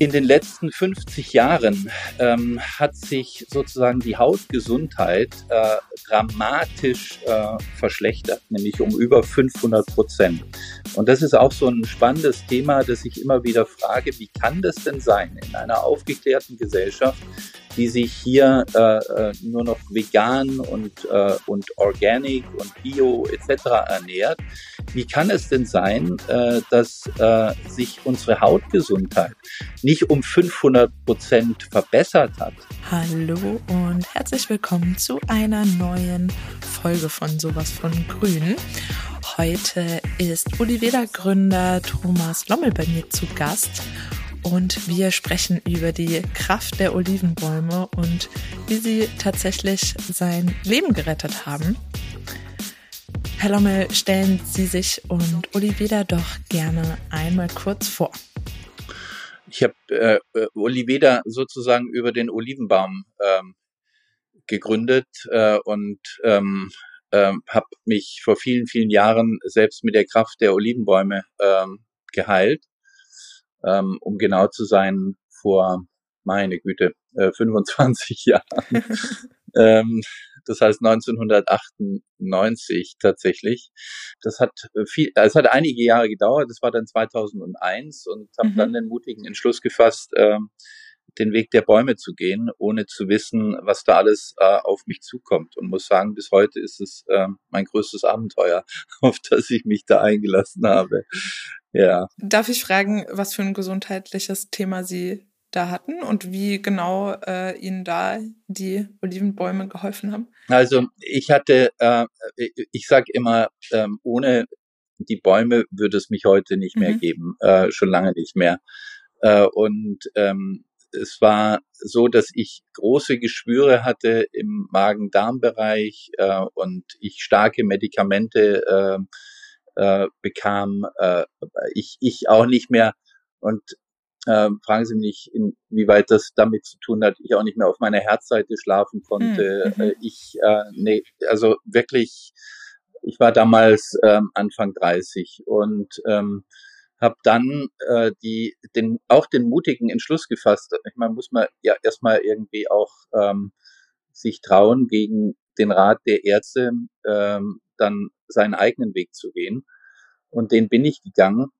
In den letzten 50 Jahren ähm, hat sich sozusagen die Hautgesundheit äh, dramatisch äh, verschlechtert, nämlich um über 500 Prozent. Und das ist auch so ein spannendes Thema, das ich immer wieder frage, wie kann das denn sein in einer aufgeklärten Gesellschaft, die sich hier äh, äh nur noch vegan und, äh, und organic und bio etc. ernährt, wie kann es denn sein, äh, dass äh, sich unsere Hautgesundheit nicht um 500 Prozent verbessert hat? Hallo und herzlich willkommen zu einer neuen Folge von Sowas von Grün. Heute ist Oliveda-Gründer Thomas Lommel bei mir zu Gast und wir sprechen über die Kraft der Olivenbäume und wie sie tatsächlich sein Leben gerettet haben. Herr Lommel, stellen Sie sich und Oliveda doch gerne einmal kurz vor. Ich habe äh, Oliveda sozusagen über den Olivenbaum ähm, gegründet äh, und ähm, ähm, habe mich vor vielen, vielen Jahren selbst mit der Kraft der Olivenbäume ähm, geheilt. Ähm, um genau zu sein, vor, meine Güte, äh, 25 Jahren. ähm, das heißt 1998 tatsächlich. Das hat äh, viel, es hat einige Jahre gedauert. Das war dann 2001 und habe mhm. dann den mutigen Entschluss gefasst, äh, den Weg der Bäume zu gehen, ohne zu wissen, was da alles äh, auf mich zukommt. Und muss sagen, bis heute ist es äh, mein größtes Abenteuer, auf das ich mich da eingelassen habe. Ja. Darf ich fragen, was für ein gesundheitliches Thema Sie da hatten und wie genau äh, Ihnen da die Olivenbäume geholfen haben? Also ich hatte, äh, ich sage immer, ähm, ohne die Bäume würde es mich heute nicht mehr mhm. geben, äh, schon lange nicht mehr. Äh, und ähm, es war so, dass ich große Geschwüre hatte im Magen-Darm-Bereich äh, und ich starke Medikamente äh, äh, bekam. Äh, ich, ich auch nicht mehr. Und äh, fragen Sie mich, inwieweit das damit zu tun hat, ich auch nicht mehr auf meiner Herzseite schlafen konnte. Hm, mhm. Äh, ich, äh, nee, also wirklich, ich war damals ähm, Anfang 30 und ähm, habe dann äh, die, den, auch den mutigen Entschluss gefasst. Ich meine, muss man ja erstmal irgendwie auch ähm, sich trauen, gegen den Rat der Ärzte ähm, dann seinen eigenen Weg zu gehen. Und den bin ich gegangen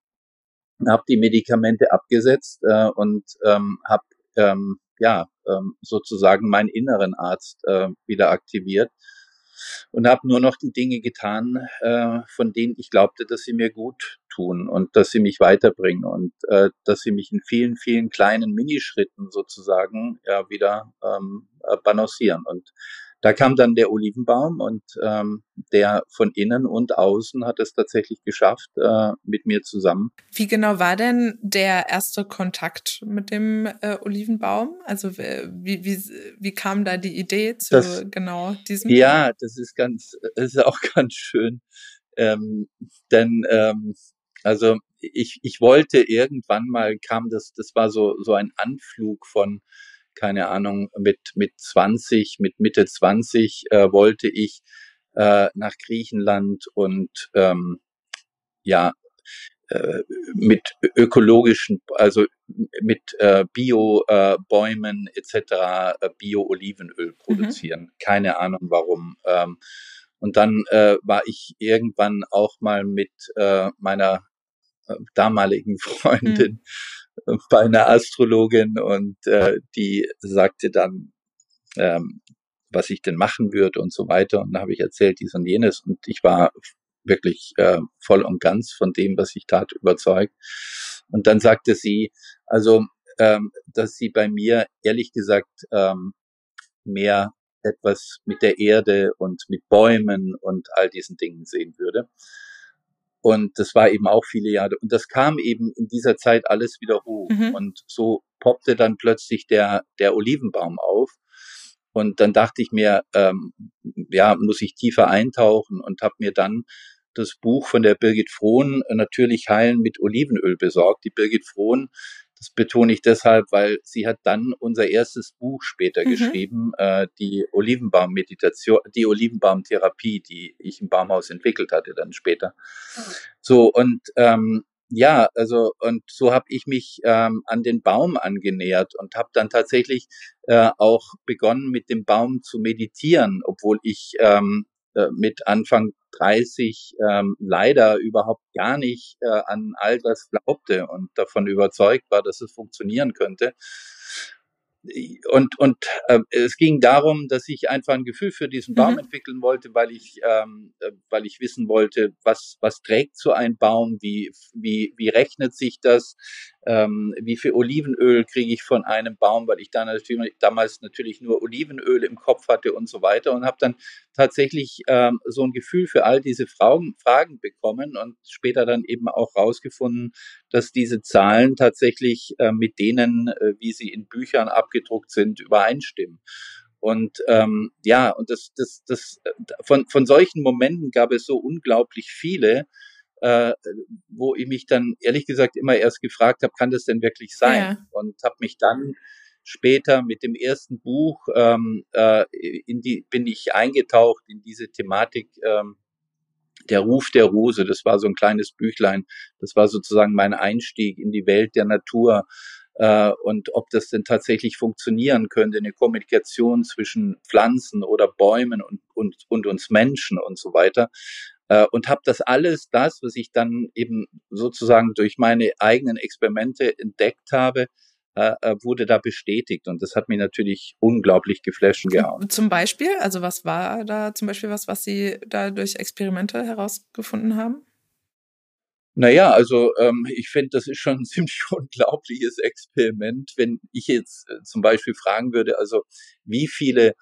habe die Medikamente abgesetzt äh, und ähm, habe ähm, ja ähm, sozusagen meinen inneren Arzt äh, wieder aktiviert und habe nur noch die Dinge getan, äh, von denen ich glaubte, dass sie mir gut tun und dass sie mich weiterbringen und äh, dass sie mich in vielen, vielen kleinen Minischritten sozusagen ja, wieder ähm, äh, balancieren. Und da kam dann der Olivenbaum und ähm, der von innen und außen hat es tatsächlich geschafft äh, mit mir zusammen. Wie genau war denn der erste Kontakt mit dem äh, Olivenbaum? Also wie, wie, wie kam da die Idee zu das, genau diesem? Ja, das ist ganz, das ist auch ganz schön, ähm, denn ähm, also ich, ich wollte irgendwann mal kam das, das war so so ein Anflug von keine Ahnung, mit, mit 20, mit Mitte 20 äh, wollte ich äh, nach Griechenland und ähm, ja, äh, mit ökologischen, also mit äh, Bio-Bäumen äh, etc. Äh, Bio-Olivenöl mhm. produzieren. Mhm. Keine Ahnung warum. Ähm, und dann äh, war ich irgendwann auch mal mit äh, meiner äh, damaligen Freundin mhm bei einer Astrologin und äh, die sagte dann, ähm, was ich denn machen würde und so weiter. Und da habe ich erzählt dies und jenes und ich war wirklich äh, voll und ganz von dem, was ich tat, überzeugt. Und dann sagte sie, also, ähm, dass sie bei mir ehrlich gesagt ähm, mehr etwas mit der Erde und mit Bäumen und all diesen Dingen sehen würde. Und das war eben auch viele Jahre. Und das kam eben in dieser Zeit alles wieder hoch. Mhm. Und so poppte dann plötzlich der, der Olivenbaum auf. Und dann dachte ich mir, ähm, ja, muss ich tiefer eintauchen und habe mir dann das Buch von der Birgit Frohn, Natürlich heilen mit Olivenöl besorgt. Die Birgit Frohn das betone ich deshalb, weil sie hat dann unser erstes Buch später mhm. geschrieben, äh, die Olivenbaum-Meditation, die Olivenbaum-Therapie, die ich im Baumhaus entwickelt hatte dann später. Mhm. So, und ähm, ja, also und so habe ich mich ähm, an den Baum angenähert und habe dann tatsächlich äh, auch begonnen, mit dem Baum zu meditieren, obwohl ich ähm, äh, mit Anfang 30 ähm, leider überhaupt gar nicht äh, an all das glaubte und davon überzeugt war, dass es funktionieren könnte und, und äh, es ging darum, dass ich einfach ein Gefühl für diesen Baum mhm. entwickeln wollte, weil ich, ähm, äh, weil ich wissen wollte, was, was trägt so ein Baum, wie, wie, wie rechnet sich das, ähm, wie viel Olivenöl kriege ich von einem Baum, weil ich da natürlich, damals natürlich nur Olivenöl im Kopf hatte und so weiter und habe dann tatsächlich ähm, so ein Gefühl für all diese Fragen, Fragen bekommen und später dann eben auch rausgefunden, dass diese Zahlen tatsächlich äh, mit denen, äh, wie sie in Büchern abgedruckt sind, übereinstimmen. Und ähm, ja, und das, das, das von, von solchen Momenten gab es so unglaublich viele, äh, wo ich mich dann ehrlich gesagt immer erst gefragt habe, kann das denn wirklich sein? Ja. Und habe mich dann später mit dem ersten Buch ähm, äh, in die bin ich eingetaucht in diese Thematik ähm, der Ruf der Rose. Das war so ein kleines Büchlein. Das war sozusagen mein Einstieg in die Welt der Natur äh, und ob das denn tatsächlich funktionieren könnte, eine Kommunikation zwischen Pflanzen oder Bäumen und, und, und uns Menschen und so weiter. Äh, und habe das alles, das, was ich dann eben sozusagen durch meine eigenen Experimente entdeckt habe, äh, äh wurde da bestätigt und das hat mich natürlich unglaublich geflasht und gehauen. Zum Beispiel, also was war da zum Beispiel was, was Sie da durch Experimente herausgefunden haben? Naja, also ähm, ich finde, das ist schon ein ziemlich unglaubliches Experiment, wenn ich jetzt äh, zum Beispiel fragen würde, also wie viele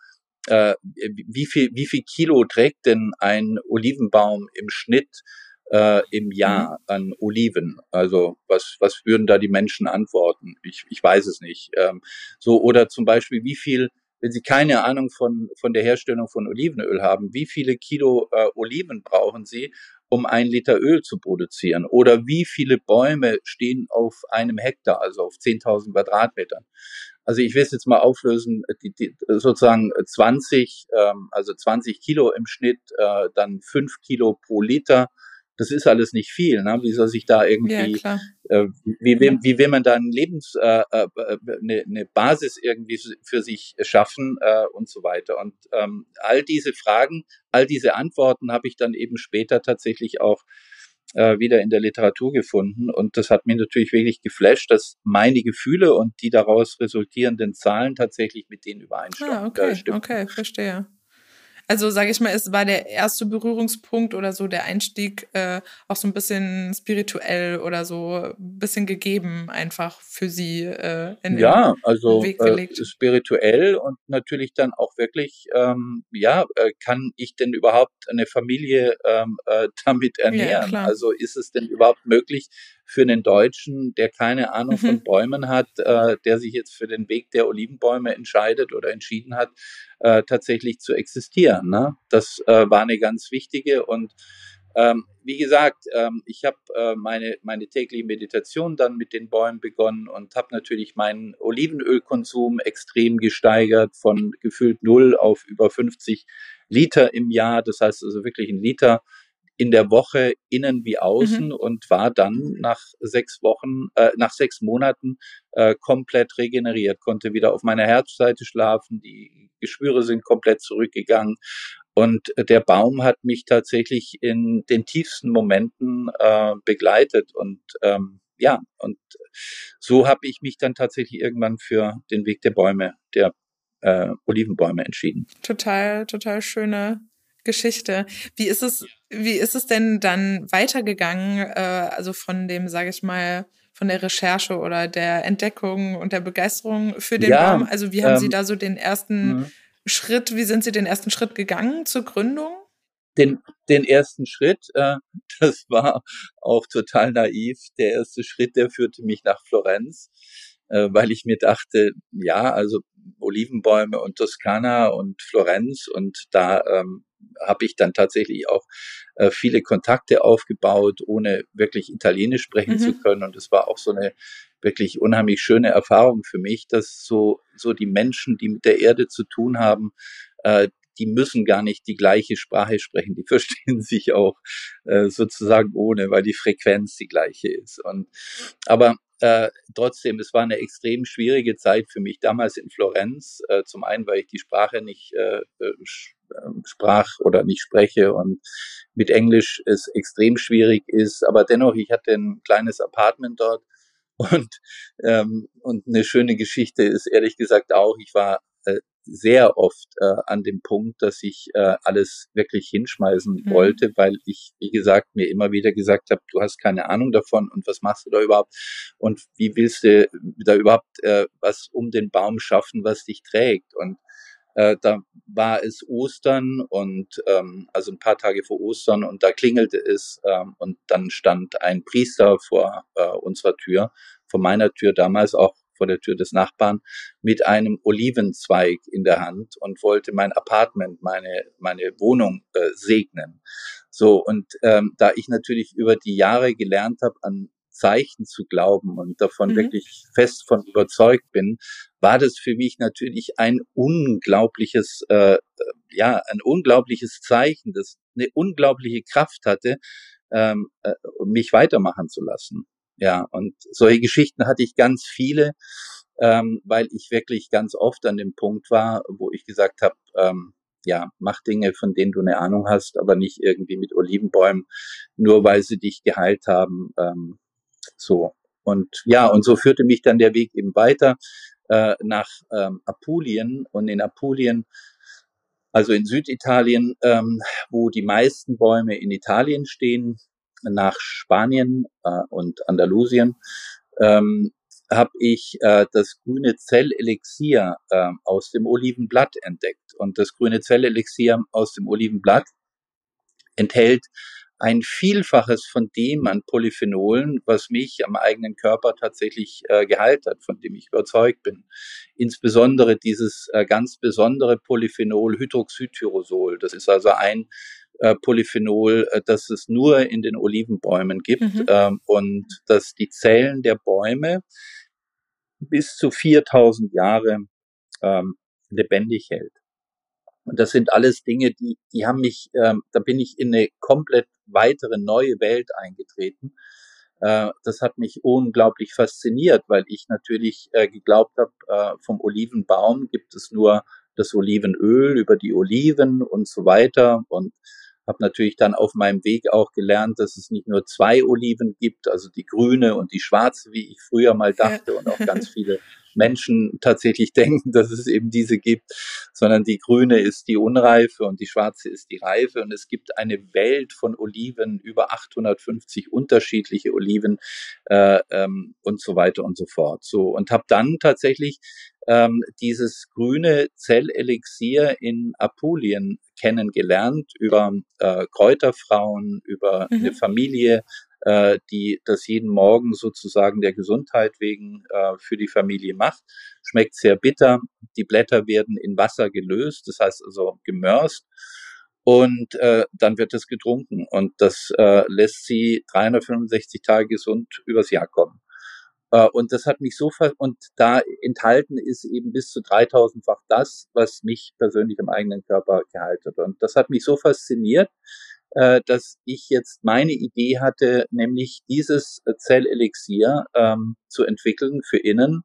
äh, wie viel, wie viel Kilo trägt denn ein Olivenbaum im Schnitt äh, im Jahr mhm. an Oliven? Also was, was würden da die Menschen antworten? Ich, ich weiß es nicht. Ähm, so oder zum Beispiel wie viel wenn Sie keine Ahnung von, von der Herstellung von Olivenöl haben, wie viele Kilo äh, Oliven brauchen Sie, um ein Liter Öl zu produzieren? Oder wie viele Bäume stehen auf einem Hektar, also auf 10.000 Quadratmetern? Also ich will es jetzt mal auflösen, die, die, sozusagen 20, ähm, also 20 Kilo im Schnitt, äh, dann 5 Kilo pro Liter. Das ist alles nicht viel. Ne? Wie soll sich da irgendwie, ja, äh, wie, wie, wie will man da ein Lebens, äh, äh, eine, eine Basis irgendwie für sich schaffen äh, und so weiter. Und ähm, all diese Fragen, all diese Antworten habe ich dann eben später tatsächlich auch äh, wieder in der Literatur gefunden. Und das hat mich natürlich wirklich geflasht, dass meine Gefühle und die daraus resultierenden Zahlen tatsächlich mit denen übereinstimmen. Ah, okay, okay, verstehe. Also sage ich mal, es war der erste Berührungspunkt oder so der Einstieg äh, auch so ein bisschen spirituell oder so ein bisschen gegeben einfach für sie äh, in ja, den also, Weg äh, gelegt. Äh, spirituell und natürlich dann auch wirklich, ähm, ja, äh, kann ich denn überhaupt eine Familie ähm, äh, damit ernähren? Ja, also ist es denn überhaupt möglich, für einen Deutschen, der keine Ahnung mhm. von Bäumen hat, äh, der sich jetzt für den Weg der Olivenbäume entscheidet oder entschieden hat, äh, tatsächlich zu existieren. Ne? Das äh, war eine ganz wichtige und ähm, wie gesagt, ähm, ich habe äh, meine, meine tägliche Meditation dann mit den Bäumen begonnen und habe natürlich meinen Olivenölkonsum extrem gesteigert von gefühlt null auf über 50 Liter im Jahr. Das heißt also wirklich ein Liter in der Woche innen wie außen mhm. und war dann nach sechs Wochen, äh, nach sechs Monaten äh, komplett regeneriert, konnte wieder auf meiner Herzseite schlafen, die Geschwüre sind komplett zurückgegangen und der Baum hat mich tatsächlich in den tiefsten Momenten äh, begleitet und ähm, ja, und so habe ich mich dann tatsächlich irgendwann für den Weg der Bäume, der äh, Olivenbäume entschieden. Total, total schöne Geschichte. Wie ist es, wie ist es denn dann weitergegangen, äh, also von dem, sage ich mal, von der Recherche oder der Entdeckung und der Begeisterung für den ja, Baum? Also wie haben ähm, Sie da so den ersten mh. Schritt, wie sind Sie den ersten Schritt gegangen zur Gründung? Den, den ersten Schritt, äh, das war auch total naiv. Der erste Schritt, der führte mich nach Florenz, äh, weil ich mir dachte, ja, also Olivenbäume und Toskana und Florenz und da ähm, habe ich dann tatsächlich auch äh, viele Kontakte aufgebaut, ohne wirklich Italienisch sprechen mhm. zu können. Und es war auch so eine wirklich unheimlich schöne Erfahrung für mich, dass so, so die Menschen, die mit der Erde zu tun haben, äh, die müssen gar nicht die gleiche Sprache sprechen, die verstehen sich auch äh, sozusagen ohne, weil die Frequenz die gleiche ist. Und aber äh, trotzdem, es war eine extrem schwierige Zeit für mich damals in Florenz. Äh, zum einen, weil ich die Sprache nicht äh, äh sprach oder nicht spreche und mit Englisch es extrem schwierig ist. Aber dennoch, ich hatte ein kleines Apartment dort und ähm, und eine schöne Geschichte ist ehrlich gesagt auch, ich war äh, sehr oft äh, an dem Punkt, dass ich äh, alles wirklich hinschmeißen mhm. wollte, weil ich, wie gesagt, mir immer wieder gesagt habe, du hast keine Ahnung davon und was machst du da überhaupt und wie willst du da überhaupt äh, was um den Baum schaffen, was dich trägt und äh, da war es Ostern und ähm, also ein paar Tage vor Ostern und da klingelte es ähm, und dann stand ein Priester vor äh, unserer Tür, vor meiner Tür damals auch vor der Tür des Nachbarn mit einem Olivenzweig in der Hand und wollte mein Apartment, meine, meine Wohnung äh, segnen. So, und ähm, da ich natürlich über die Jahre gelernt habe, an Zeichen zu glauben und davon mhm. wirklich fest von überzeugt bin, war das für mich natürlich ein unglaubliches, äh, ja, ein unglaubliches Zeichen, das eine unglaubliche Kraft hatte, ähm, äh, mich weitermachen zu lassen. Ja, und solche Geschichten hatte ich ganz viele, ähm, weil ich wirklich ganz oft an dem Punkt war, wo ich gesagt habe, ähm, ja, mach Dinge, von denen du eine Ahnung hast, aber nicht irgendwie mit Olivenbäumen, nur weil sie dich geheilt haben. Ähm, so. Und ja, und so führte mich dann der Weg eben weiter äh, nach ähm, Apulien. Und in Apulien also in Süditalien, ähm, wo die meisten Bäume in Italien stehen, nach Spanien äh, und Andalusien ähm, habe ich äh, das grüne Zellelixier äh, aus dem Olivenblatt entdeckt. Und das grüne Zellelixier aus dem Olivenblatt enthält ein Vielfaches von dem an Polyphenolen, was mich am eigenen Körper tatsächlich äh, geheilt hat, von dem ich überzeugt bin. Insbesondere dieses äh, ganz besondere Polyphenol Hydroxytyrosol. Das ist also ein äh, Polyphenol, äh, das es nur in den Olivenbäumen gibt mhm. ähm, und dass die Zellen der Bäume bis zu 4000 Jahre ähm, lebendig hält. Und das sind alles Dinge, die, die haben mich, ähm, da bin ich in eine komplett weitere neue Welt eingetreten. Äh, das hat mich unglaublich fasziniert, weil ich natürlich äh, geglaubt habe, äh, vom Olivenbaum gibt es nur das Olivenöl über die Oliven und so weiter. Und habe natürlich dann auf meinem Weg auch gelernt, dass es nicht nur zwei Oliven gibt, also die grüne und die schwarze, wie ich früher mal dachte ja. und auch ganz viele Menschen tatsächlich denken, dass es eben diese gibt, sondern die grüne ist die unreife und die schwarze ist die reife und es gibt eine Welt von Oliven, über 850 unterschiedliche Oliven äh, ähm, und so weiter und so fort. So und habe dann tatsächlich ähm, dieses grüne Zellelixier in Apulien kennengelernt über äh, Kräuterfrauen, über mhm. eine Familie, äh, die das jeden Morgen sozusagen der Gesundheit wegen äh, für die Familie macht. Schmeckt sehr bitter. Die Blätter werden in Wasser gelöst, das heißt also gemörst. Und äh, dann wird es getrunken und das äh, lässt sie 365 Tage gesund übers Jahr kommen. Äh, und das hat mich so ver und da enthalten ist eben bis zu 3000-fach das, was mich persönlich im eigenen Körper gehalten hat. Und das hat mich so fasziniert, äh, dass ich jetzt meine Idee hatte, nämlich dieses Zellelixier ähm, zu entwickeln für innen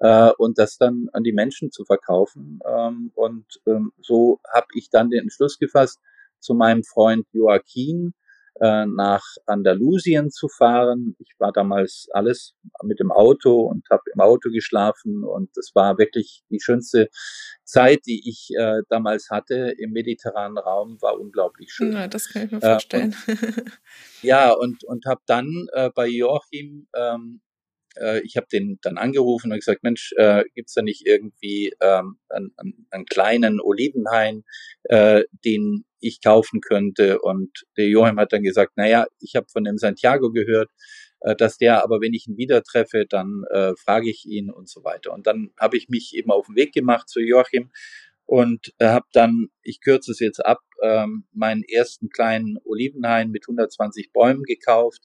äh, und das dann an die Menschen zu verkaufen. Ähm, und ähm, so habe ich dann den Entschluss gefasst, zu meinem Freund Joaquin äh, nach Andalusien zu fahren. Ich war damals alles mit dem Auto und habe im Auto geschlafen und es war wirklich die schönste Zeit, die ich äh, damals hatte im mediterranen Raum, war unglaublich schön. Ja, das kann ich mir vorstellen. Äh, und, ja, und, und habe dann äh, bei Joachim ähm, äh, ich habe den dann angerufen und gesagt, Mensch, äh, gibt's da nicht irgendwie ähm, einen, einen kleinen Olivenhain, äh, den ich kaufen könnte? Und der Joachim hat dann gesagt, naja, ich habe von dem Santiago gehört, äh, dass der, aber wenn ich ihn wieder treffe, dann äh, frage ich ihn und so weiter. Und dann habe ich mich eben auf den Weg gemacht zu Joachim und habe dann, ich kürze es jetzt ab, ähm, meinen ersten kleinen Olivenhain mit 120 Bäumen gekauft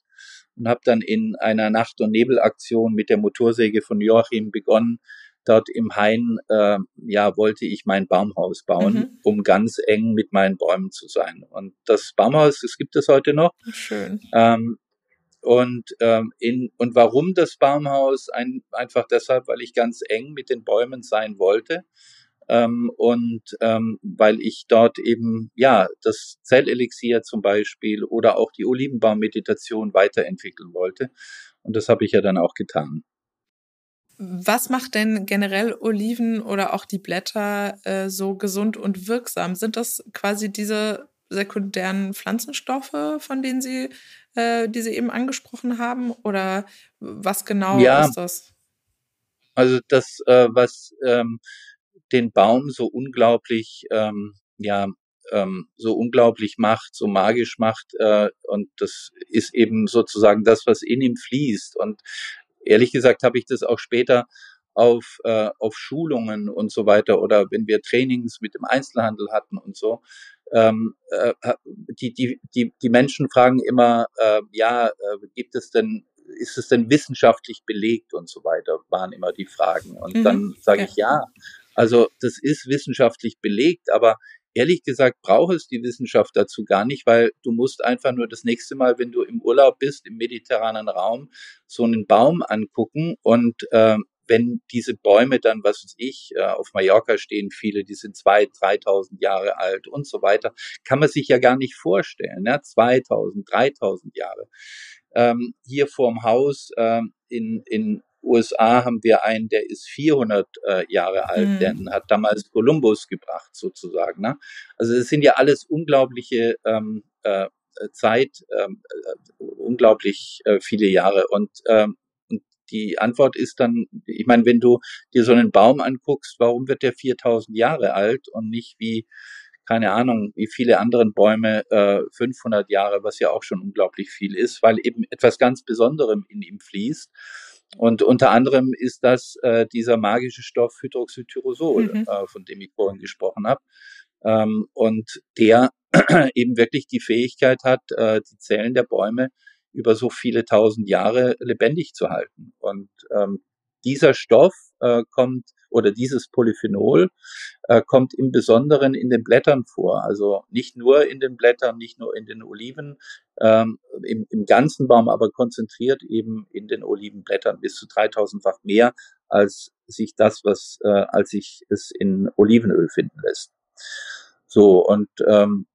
und habe dann in einer Nacht- und Nebelaktion mit der Motorsäge von Joachim begonnen, dort im Hain, äh, ja, wollte ich mein Baumhaus bauen, mhm. um ganz eng mit meinen Bäumen zu sein. Und das Baumhaus, das gibt es heute noch. Schön. Ähm, und ähm, in und warum das Baumhaus? Ein, einfach deshalb, weil ich ganz eng mit den Bäumen sein wollte ähm, und ähm, weil ich dort eben ja das Zellelixier zum Beispiel oder auch die Olivenbaummeditation weiterentwickeln wollte. Und das habe ich ja dann auch getan. Was macht denn generell Oliven oder auch die Blätter äh, so gesund und wirksam? Sind das quasi diese sekundären Pflanzenstoffe, von denen Sie, äh, die Sie eben angesprochen haben? Oder was genau ja, ist das? Also das, äh, was ähm, den Baum so unglaublich, ähm, ja, ähm, so unglaublich macht, so magisch macht. Äh, und das ist eben sozusagen das, was in ihm fließt. Und ehrlich gesagt habe ich das auch später auf, äh, auf Schulungen und so weiter oder wenn wir Trainings mit dem Einzelhandel hatten und so. Ähm, äh, die, die, die, die Menschen fragen immer, äh, ja, äh, gibt es denn, ist es denn wissenschaftlich belegt und so weiter, waren immer die Fragen. Und mhm, dann sage ich ja. Also das ist wissenschaftlich belegt, aber ehrlich gesagt braucht es die Wissenschaft dazu gar nicht, weil du musst einfach nur das nächste Mal, wenn du im Urlaub bist, im mediterranen Raum, so einen Baum angucken und äh, wenn diese Bäume dann, was weiß ich, äh, auf Mallorca stehen viele, die sind zwei, 3000 Jahre alt und so weiter, kann man sich ja gar nicht vorstellen, ne? 2000, 3000 Jahre. Ähm, hier vorm Haus ähm, in, in USA haben wir einen, der ist 400 äh, Jahre alt, mhm. der hat damals Kolumbus gebracht sozusagen. Ne? Also es sind ja alles unglaubliche ähm, äh, Zeit, ähm, äh, unglaublich äh, viele Jahre und ähm, die Antwort ist dann, ich meine, wenn du dir so einen Baum anguckst, warum wird der 4000 Jahre alt und nicht wie, keine Ahnung, wie viele anderen Bäume äh, 500 Jahre, was ja auch schon unglaublich viel ist, weil eben etwas ganz Besonderem in ihm fließt. Und unter anderem ist das äh, dieser magische Stoff Hydroxytyrosol, mhm. äh, von dem ich vorhin gesprochen habe. Ähm, und der eben wirklich die Fähigkeit hat, äh, die Zellen der Bäume über so viele tausend Jahre lebendig zu halten. Und ähm, dieser Stoff äh, kommt oder dieses Polyphenol äh, kommt im Besonderen in den Blättern vor. Also nicht nur in den Blättern, nicht nur in den Oliven, ähm, im, im ganzen Baum, aber konzentriert eben in den Olivenblättern bis zu 3000-fach mehr als sich das, was äh, als sich es in Olivenöl finden lässt. So und ähm,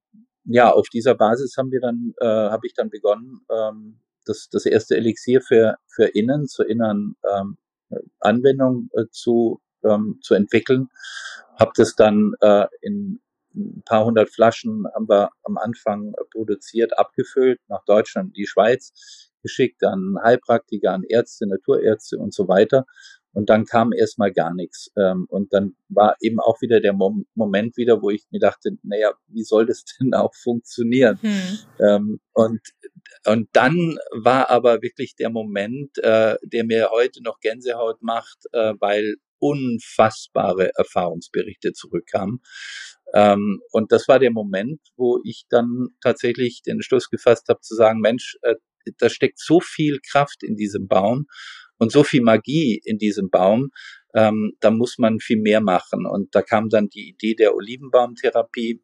ja, auf dieser Basis haben wir dann, äh, habe ich dann begonnen, ähm, das, das erste Elixier für, für Innen, zur inneren ähm, Anwendung äh, zu, ähm, zu entwickeln. Habe das dann äh, in ein paar hundert Flaschen haben wir am Anfang produziert, abgefüllt, nach Deutschland, die Schweiz geschickt, an Heilpraktiker, an Ärzte, Naturärzte und so weiter. Und dann kam erstmal gar nichts. Ähm, und dann war eben auch wieder der Mom Moment wieder, wo ich mir dachte, naja, wie soll das denn auch funktionieren? Hm. Ähm, und, und dann war aber wirklich der Moment, äh, der mir heute noch Gänsehaut macht, äh, weil unfassbare Erfahrungsberichte zurückkamen. Ähm, und das war der Moment, wo ich dann tatsächlich den Schluss gefasst habe zu sagen, Mensch, äh, da steckt so viel Kraft in diesem Baum und so viel Magie in diesem Baum, ähm, da muss man viel mehr machen. Und da kam dann die Idee der Olivenbaumtherapie.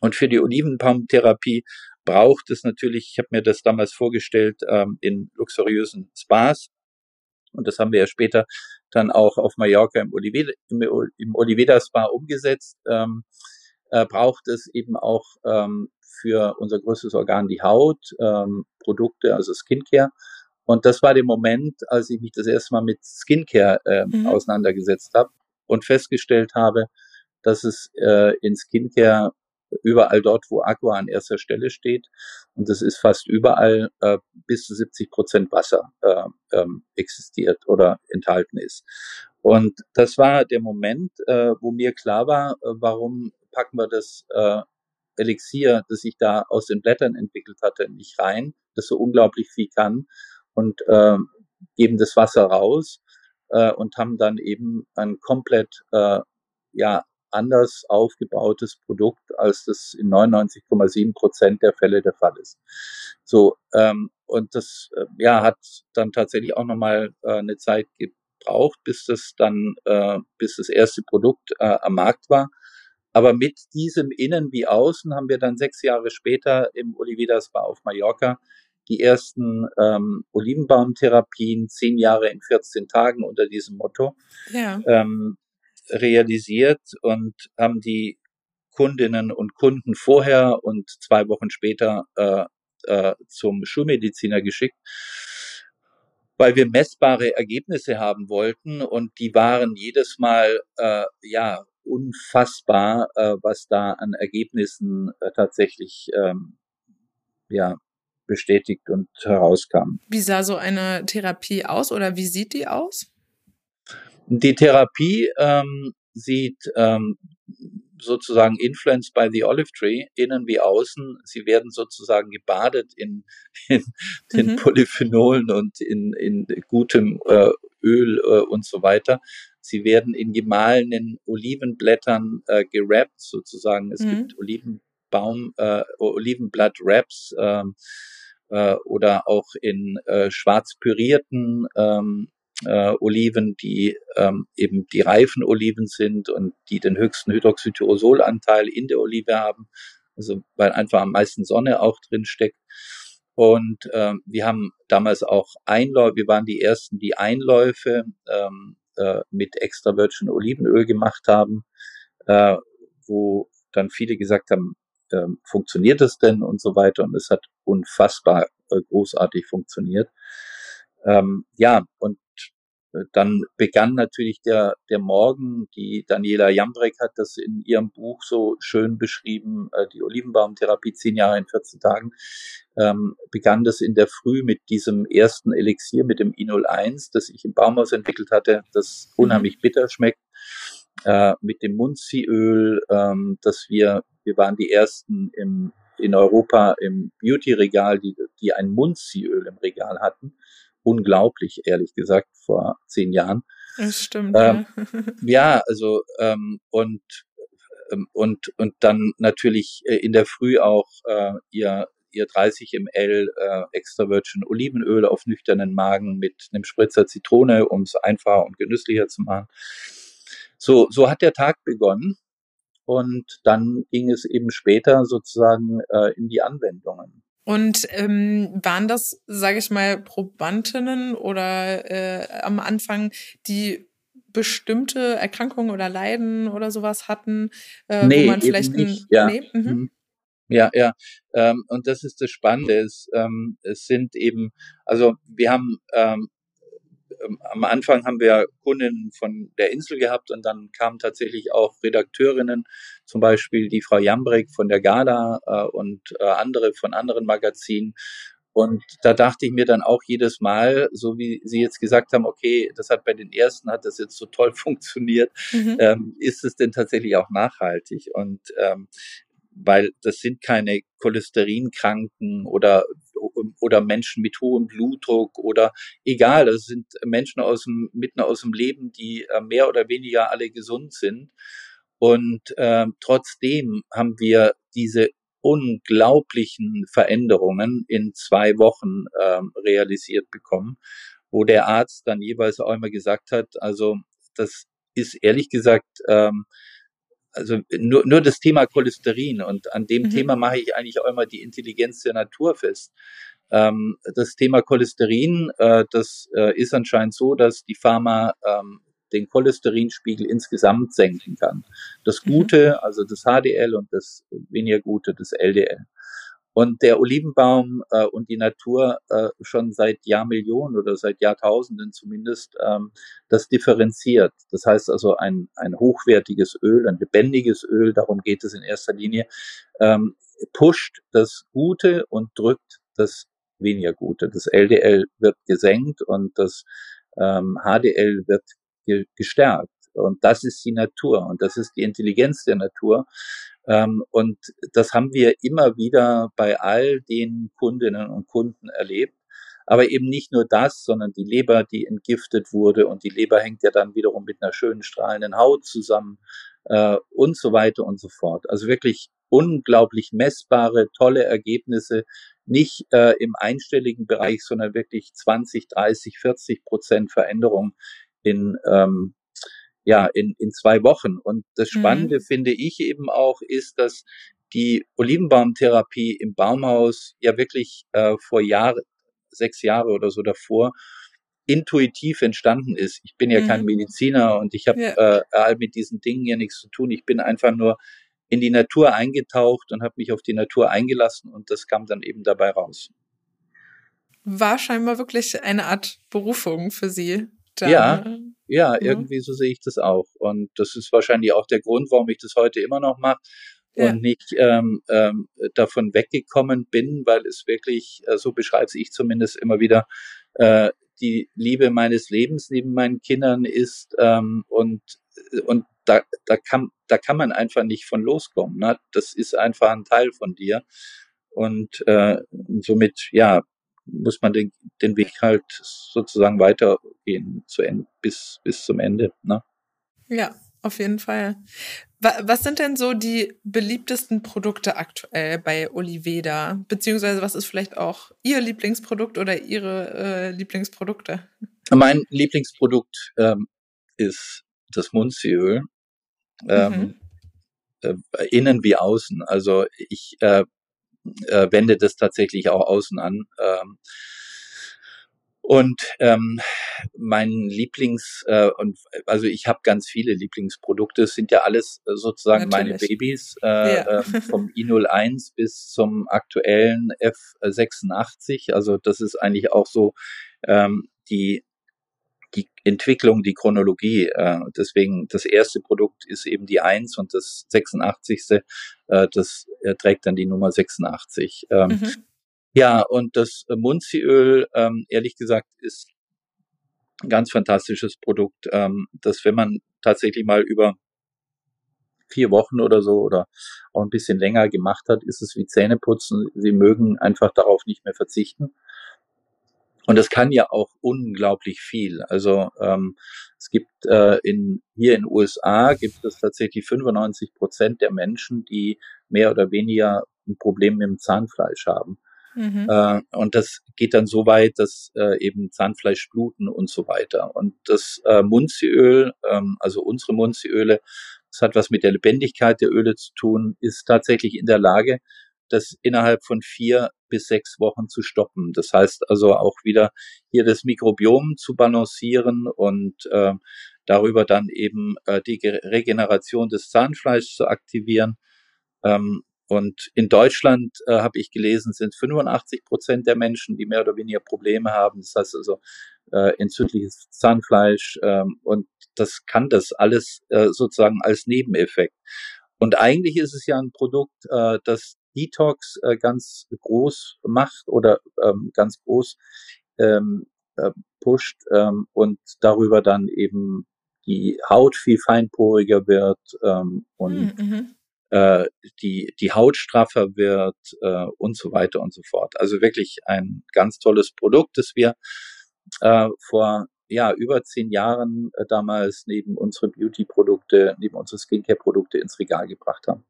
Und für die Olivenbaumtherapie braucht es natürlich, ich habe mir das damals vorgestellt, ähm, in luxuriösen Spas. Und das haben wir ja später dann auch auf Mallorca im, Oliveda, im, im Oliveda Spa umgesetzt. Ähm, äh, braucht es eben auch ähm, für unser größtes Organ die Haut, ähm, Produkte, also Skincare. Und das war der Moment, als ich mich das erste Mal mit Skincare äh, mhm. auseinandergesetzt habe und festgestellt habe, dass es äh, in Skincare überall dort, wo Aqua an erster Stelle steht, und das ist fast überall äh, bis zu 70 Prozent Wasser äh, ähm, existiert oder enthalten ist. Und das war der Moment, äh, wo mir klar war, äh, warum packen wir das äh, Elixier, das sich da aus den Blättern entwickelt hatte, nicht rein, das so unglaublich viel kann, und äh, geben das Wasser raus äh, und haben dann eben ein komplett äh, ja anders aufgebautes Produkt, als das in 99,7 Prozent der Fälle der Fall ist. So ähm, und das äh, ja hat dann tatsächlich auch nochmal äh, eine Zeit gebraucht, bis das dann, äh, bis das erste Produkt äh, am Markt war. Aber mit diesem Innen wie Außen haben wir dann sechs Jahre später im Olivedas Bar auf Mallorca die ersten ähm, Olivenbaumtherapien, zehn Jahre in 14 Tagen unter diesem Motto, ja. ähm, realisiert und haben die Kundinnen und Kunden vorher und zwei Wochen später äh, äh, zum Schulmediziner geschickt, weil wir messbare Ergebnisse haben wollten und die waren jedes Mal äh, ja unfassbar, äh, was da an Ergebnissen äh, tatsächlich ähm, ja bestätigt und herauskam. Wie sah so eine Therapie aus oder wie sieht die aus? Die Therapie ähm, sieht ähm, sozusagen influenced by the olive tree, innen wie außen. Sie werden sozusagen gebadet in, in den mhm. Polyphenolen und in, in gutem äh, Öl äh, und so weiter. Sie werden in gemahlenen Olivenblättern äh, gerappt sozusagen. Es mhm. gibt Olivenbaum, äh, Olivenblatt-Wraps ähm, äh, oder auch in äh, schwarz pürierten ähm, äh, Oliven, die ähm, eben die reifen Oliven sind und die den höchsten Hydroxytyrosolanteil in der Olive haben, also weil einfach am meisten Sonne auch drin steckt. Und ähm, wir haben damals auch Einläufe, wir waren die ersten, die Einläufe ähm, äh, mit extra virgin Olivenöl gemacht haben, äh, wo dann viele gesagt haben, äh, funktioniert es denn und so weiter. Und es hat unfassbar äh, großartig funktioniert. Ähm, ja, und dann begann natürlich der, der Morgen. Die Daniela Jambrek hat das in ihrem Buch so schön beschrieben, äh, die Olivenbaumtherapie, zehn Jahre in 14 Tagen. Ähm, begann das in der Früh mit diesem ersten Elixier, mit dem I01, das ich im Baumhaus entwickelt hatte, das mhm. unheimlich bitter schmeckt. Äh, mit dem Munziöl, ähm, dass wir, wir waren die ersten im, in Europa im Beauty-Regal, die, die ein Munziöl im Regal hatten unglaublich, ehrlich gesagt, vor zehn Jahren. Das stimmt. Ähm, ja. ja, also ähm, und ähm, und und dann natürlich äh, in der Früh auch äh, ihr ihr 30 ml äh, extra virgin Olivenöl auf nüchternen Magen mit einem Spritzer Zitrone, um es einfacher und genüsslicher zu machen. So so hat der Tag begonnen und dann ging es eben später sozusagen äh, in die Anwendungen. Und ähm, waren das, sage ich mal, Probandinnen oder äh, am Anfang, die bestimmte Erkrankungen oder Leiden oder sowas hatten, äh, nee, wo man vielleicht nicht, ja. Nee? Mhm. mhm. Ja, ja. Ähm, und das ist das Spannende. Es, ähm, es sind eben, also wir haben ähm, ähm, am Anfang haben wir Kundinnen von der Insel gehabt und dann kamen tatsächlich auch Redakteurinnen, zum Beispiel die Frau Jambrek von der Gala äh, und äh, andere von anderen Magazinen. Und da dachte ich mir dann auch jedes Mal, so wie Sie jetzt gesagt haben, okay, das hat bei den ersten, hat das jetzt so toll funktioniert, mhm. ähm, ist es denn tatsächlich auch nachhaltig? Und ähm, weil das sind keine Cholesterinkranken oder oder Menschen mit hohem Blutdruck oder egal, das sind Menschen aus dem mitten aus dem Leben, die äh, mehr oder weniger alle gesund sind. Und äh, trotzdem haben wir diese unglaublichen Veränderungen in zwei Wochen äh, realisiert bekommen, wo der Arzt dann jeweils auch immer gesagt hat, also das ist ehrlich gesagt ähm, also nur, nur das Thema Cholesterin und an dem mhm. Thema mache ich eigentlich auch immer die Intelligenz der Natur fest. Ähm, das Thema Cholesterin, äh, das äh, ist anscheinend so, dass die Pharma ähm, den Cholesterinspiegel insgesamt senken kann. Das mhm. Gute, also das HDL und das weniger Gute, das LDL und der Olivenbaum äh, und die Natur äh, schon seit Jahrmillionen oder seit Jahrtausenden zumindest ähm, das differenziert. Das heißt also ein, ein hochwertiges Öl, ein lebendiges Öl, darum geht es in erster Linie, ähm, pusht das Gute und drückt das weniger Gute. Das LDL wird gesenkt und das ähm, HDL wird ge gestärkt. Und das ist die Natur und das ist die Intelligenz der Natur. Ähm, und das haben wir immer wieder bei all den Kundinnen und Kunden erlebt. Aber eben nicht nur das, sondern die Leber, die entgiftet wurde und die Leber hängt ja dann wiederum mit einer schönen strahlenden Haut zusammen äh, und so weiter und so fort. Also wirklich unglaublich messbare, tolle Ergebnisse, nicht äh, im einstelligen Bereich, sondern wirklich 20, 30, 40 Prozent Veränderung in ähm, ja, in, in zwei Wochen. Und das mhm. Spannende mhm. finde ich eben auch ist, dass die Olivenbaumtherapie im Baumhaus ja wirklich äh, vor Jahren, sechs Jahre oder so davor, intuitiv entstanden ist. Ich bin ja mhm. kein Mediziner und ich habe ja. äh, mit diesen Dingen ja nichts zu tun. Ich bin einfach nur in die Natur eingetaucht und habe mich auf die Natur eingelassen und das kam dann eben dabei raus. War scheinbar wirklich eine Art Berufung für Sie. Da. Ja, ja, ja, irgendwie so sehe ich das auch. Und das ist wahrscheinlich auch der Grund, warum ich das heute immer noch mache und ja. nicht ähm, ähm, davon weggekommen bin, weil es wirklich, äh, so beschreibe ich zumindest immer wieder, äh, die Liebe meines Lebens neben meinen Kindern ist ähm, und und da, da kann da kann man einfach nicht von loskommen. Ne? Das ist einfach ein Teil von dir und äh, somit ja muss man den, den Weg halt sozusagen weitergehen zu Ende, bis bis zum Ende. Ne? Ja, auf jeden Fall. Was sind denn so die beliebtesten Produkte aktuell bei Oliveda? Beziehungsweise was ist vielleicht auch Ihr Lieblingsprodukt oder Ihre äh, Lieblingsprodukte? Mein Lieblingsprodukt ähm, ist das Munziöl. Ähm, mhm. äh, innen wie außen. Also ich äh, äh, wende das tatsächlich auch außen an. Ähm, und ähm, mein Lieblings, äh, und also ich habe ganz viele Lieblingsprodukte, es sind ja alles äh, sozusagen Natürlich. meine Babys, äh, ja. äh, vom i01 bis zum aktuellen F86. Also das ist eigentlich auch so ähm, die die Entwicklung, die Chronologie. Äh, deswegen das erste Produkt ist eben die 1 und das 86. Äh, das äh, trägt dann die Nummer 86. Ähm, mhm. Ja, und das Munziöl, ähm, ehrlich gesagt, ist ein ganz fantastisches Produkt, ähm, das wenn man tatsächlich mal über vier Wochen oder so oder auch ein bisschen länger gemacht hat, ist es wie Zähneputzen. Sie mögen einfach darauf nicht mehr verzichten. Und das kann ja auch unglaublich viel. Also ähm, es gibt äh, in hier in den USA gibt es tatsächlich 95 Prozent der Menschen, die mehr oder weniger ein Problem mit dem Zahnfleisch haben. Mhm. Äh, und das geht dann so weit, dass äh, eben Zahnfleisch bluten und so weiter. Und das äh, Munziöl, ähm, also unsere Munziöle, das hat was mit der Lebendigkeit der Öle zu tun, ist tatsächlich in der Lage, das innerhalb von vier bis sechs Wochen zu stoppen. Das heißt also auch wieder hier das Mikrobiom zu balancieren und äh, darüber dann eben äh, die Regeneration des Zahnfleischs zu aktivieren. Ähm, und in Deutschland äh, habe ich gelesen, sind 85 Prozent der Menschen, die mehr oder weniger Probleme haben. Das heißt also äh, entzündliches Zahnfleisch ähm, und das kann das alles äh, sozusagen als Nebeneffekt. Und eigentlich ist es ja ein Produkt, äh, das Detox äh, ganz groß macht oder ähm, ganz groß ähm, äh, pusht ähm, und darüber dann eben die Haut viel feinporiger wird ähm, und hm, mhm äh, die, die Haut straffer wird äh, und so weiter und so fort. Also wirklich ein ganz tolles Produkt, das wir äh, vor ja, über zehn Jahren äh, damals neben unsere Beauty-Produkte, neben unsere Skincare-Produkte ins Regal gebracht haben.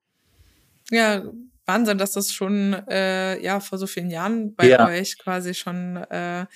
Ja, Wahnsinn, dass das schon äh, ja vor so vielen Jahren bei ja. euch quasi schon äh,